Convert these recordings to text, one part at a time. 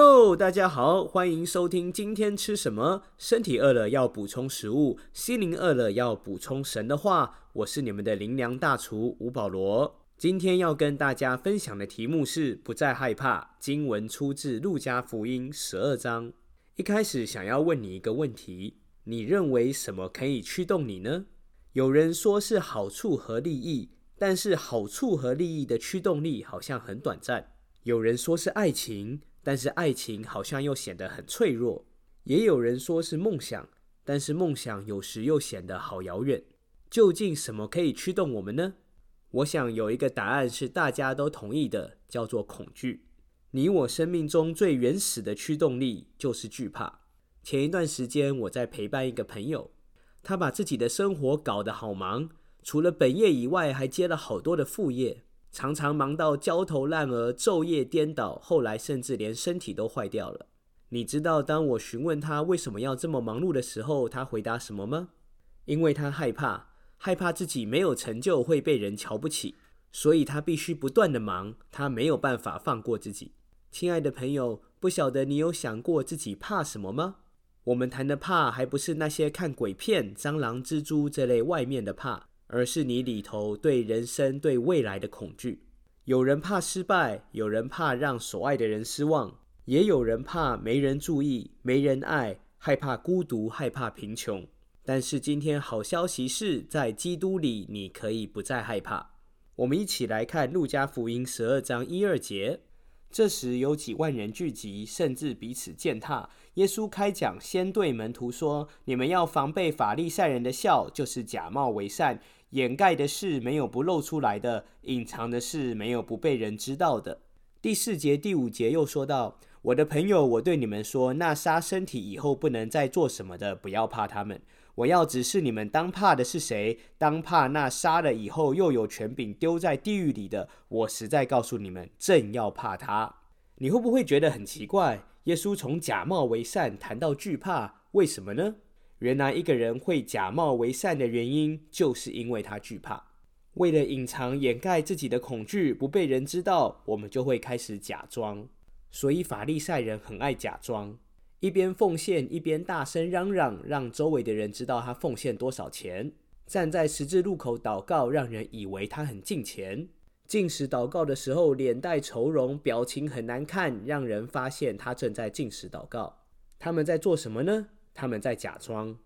Hello，大家好，欢迎收听今天吃什么？身体饿了要补充食物，心灵饿了要补充神的话。我是你们的灵粮大厨吴保罗。今天要跟大家分享的题目是不再害怕。经文出自路加福音十二章。一开始想要问你一个问题：你认为什么可以驱动你呢？有人说是好处和利益，但是好处和利益的驱动力好像很短暂。有人说是爱情。但是爱情好像又显得很脆弱，也有人说是梦想，但是梦想有时又显得好遥远。究竟什么可以驱动我们呢？我想有一个答案是大家都同意的，叫做恐惧。你我生命中最原始的驱动力就是惧怕。前一段时间我在陪伴一个朋友，他把自己的生活搞得好忙，除了本业以外，还接了好多的副业。常常忙到焦头烂额、昼夜颠倒，后来甚至连身体都坏掉了。你知道，当我询问他为什么要这么忙碌的时候，他回答什么吗？因为他害怕，害怕自己没有成就会被人瞧不起，所以他必须不断的忙，他没有办法放过自己。亲爱的朋友，不晓得你有想过自己怕什么吗？我们谈的怕，还不是那些看鬼片、蟑螂、蜘蛛这类外面的怕。而是你里头对人生、对未来的恐惧。有人怕失败，有人怕让所爱的人失望，也有人怕没人注意、没人爱，害怕孤独，害怕贫穷。但是今天好消息是在基督里，你可以不再害怕。我们一起来看路加福音十二章一二节。这时有几万人聚集，甚至彼此践踏。耶稣开讲，先对门徒说：“你们要防备法利赛人的笑，就是假冒为善。”掩盖的事没有不露出来的，隐藏的事没有不被人知道的。第四节、第五节又说到：“我的朋友，我对你们说，那杀身体以后不能再做什么的，不要怕他们。我要指示你们，当怕的是谁？当怕那杀了以后又有权柄丢在地狱里的。我实在告诉你们，正要怕他。你会不会觉得很奇怪？耶稣从假冒为善谈到惧怕，为什么呢？原来一个人会假冒为善的原因，就是因为他惧怕。为了隐藏、掩盖自己的恐惧，不被人知道，我们就会开始假装。所以法利赛人很爱假装，一边奉献，一边大声嚷嚷，让周围的人知道他奉献多少钱。站在十字路口祷告，让人以为他很敬钱。进食祷告的时候，脸带愁容，表情很难看，让人发现他正在进食祷告。他们在做什么呢？他们在假装，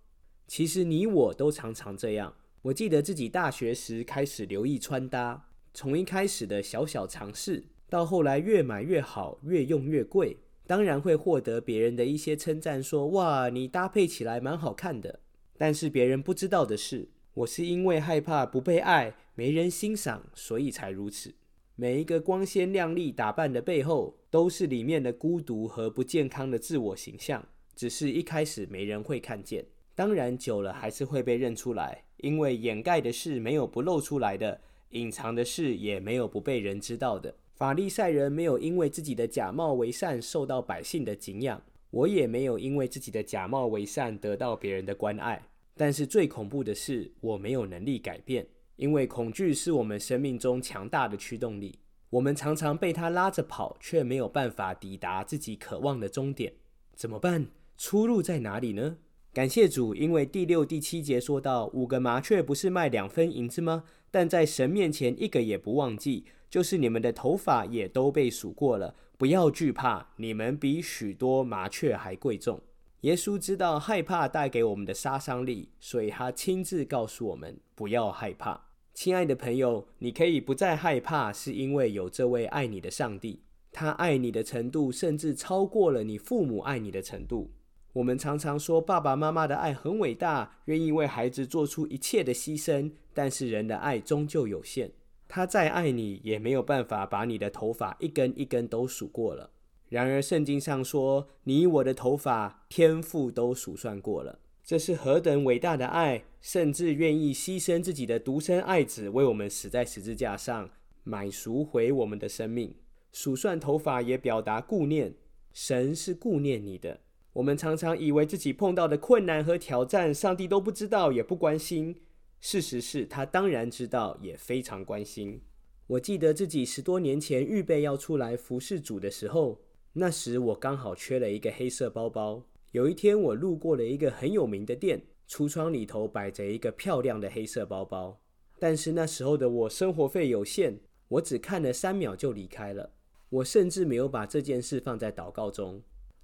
其实你我都常常这样。我记得自己大学时开始留意穿搭，从一开始的小小尝试，到后来越买越好，越用越贵，当然会获得别人的一些称赞，说哇，你搭配起来蛮好看的。但是别人不知道的是，我是因为害怕不被爱、没人欣赏，所以才如此。每一个光鲜亮丽打扮的背后，都是里面的孤独和不健康的自我形象。只是一开始没人会看见，当然久了还是会被认出来，因为掩盖的事没有不露出来的，隐藏的事也没有不被人知道的。法利赛人没有因为自己的假冒为善受到百姓的敬仰，我也没有因为自己的假冒为善得到别人的关爱。但是最恐怖的是，我没有能力改变，因为恐惧是我们生命中强大的驱动力，我们常常被它拉着跑，却没有办法抵达自己渴望的终点，怎么办？出路在哪里呢？感谢主，因为第六、第七节说到，五个麻雀不是卖两分银子吗？但在神面前一个也不忘记，就是你们的头发也都被数过了。不要惧怕，你们比许多麻雀还贵重。耶稣知道害怕带给我们的杀伤力，所以他亲自告诉我们不要害怕。亲爱的朋友，你可以不再害怕，是因为有这位爱你的上帝，他爱你的程度甚至超过了你父母爱你的程度。我们常常说爸爸妈妈的爱很伟大，愿意为孩子做出一切的牺牲。但是人的爱终究有限，他再爱你，也没有办法把你的头发一根一根都数过了。然而圣经上说，你我的头发，天父都数算过了。这是何等伟大的爱，甚至愿意牺牲自己的独生爱子，为我们死在十字架上，买赎回我们的生命。数算头发也表达顾念，神是顾念你的。我们常常以为自己碰到的困难和挑战，上帝都不知道，也不关心。事实是他当然知道，也非常关心。我记得自己十多年前预备要出来服侍主的时候，那时我刚好缺了一个黑色包包。有一天我路过了一个很有名的店，橱窗里头摆着一个漂亮的黑色包包。但是那时候的我生活费有限，我只看了三秒就离开了。我甚至没有把这件事放在祷告中。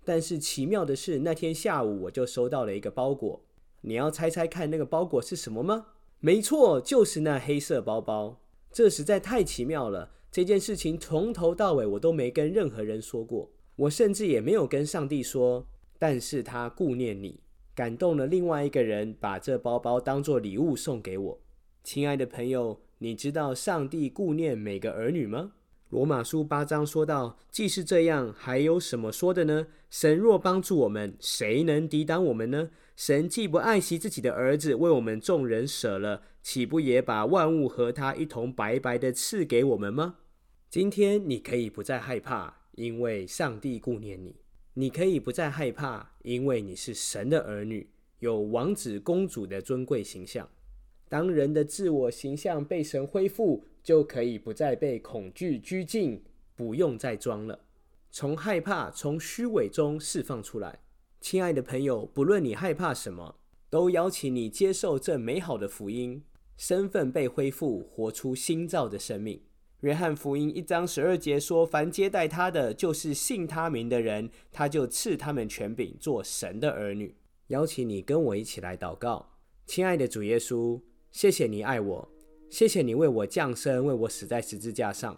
但是奇妙的是，那天下午我就收到了一个包裹。你要猜猜看那个包裹是什么吗？没错，就是那黑色包包。这实在太奇妙了。这件事情从头到尾我都没跟任何人说过，我甚至也没有跟上帝说。但是他顾念你，感动了另外一个人，把这包包当做礼物送给我。亲爱的朋友，你知道上帝顾念每个儿女吗？罗马书八章说到：“既是这样，还有什么说的呢？神若帮助我们，谁能抵挡我们呢？神既不爱惜自己的儿子，为我们众人舍了，岂不也把万物和他一同白白的赐给我们吗？”今天你可以不再害怕，因为上帝顾念你。你可以不再害怕，因为你是神的儿女，有王子公主的尊贵形象。当人的自我形象被神恢复，就可以不再被恐惧拘禁，不用再装了，从害怕、从虚伪中释放出来。亲爱的朋友，不论你害怕什么，都邀请你接受这美好的福音，身份被恢复，活出新造的生命。约翰福音一章十二节说：“凡接待他的，就是信他名的人，他就赐他们权柄，做神的儿女。”邀请你跟我一起来祷告，亲爱的主耶稣，谢谢你爱我，谢谢你为我降生，为我死在十字架上，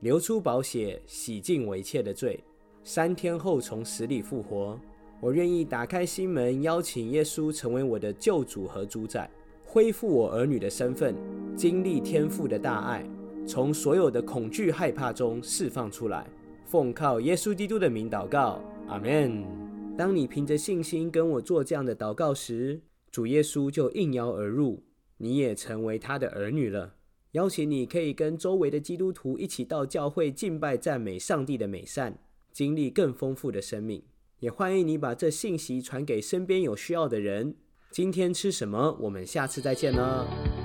流出宝血，洗净我一切的罪，三天后从死里复活。我愿意打开心门，邀请耶稣成为我的救主和主宰，恢复我儿女的身份，经历天父的大爱。从所有的恐惧、害怕中释放出来，奉靠耶稣基督的名祷告，阿门。当你凭着信心跟我做这样的祷告时，主耶稣就应邀而入，你也成为他的儿女了。邀请你可以跟周围的基督徒一起到教会敬拜、赞美上帝的美善，经历更丰富的生命。也欢迎你把这信息传给身边有需要的人。今天吃什么？我们下次再见了。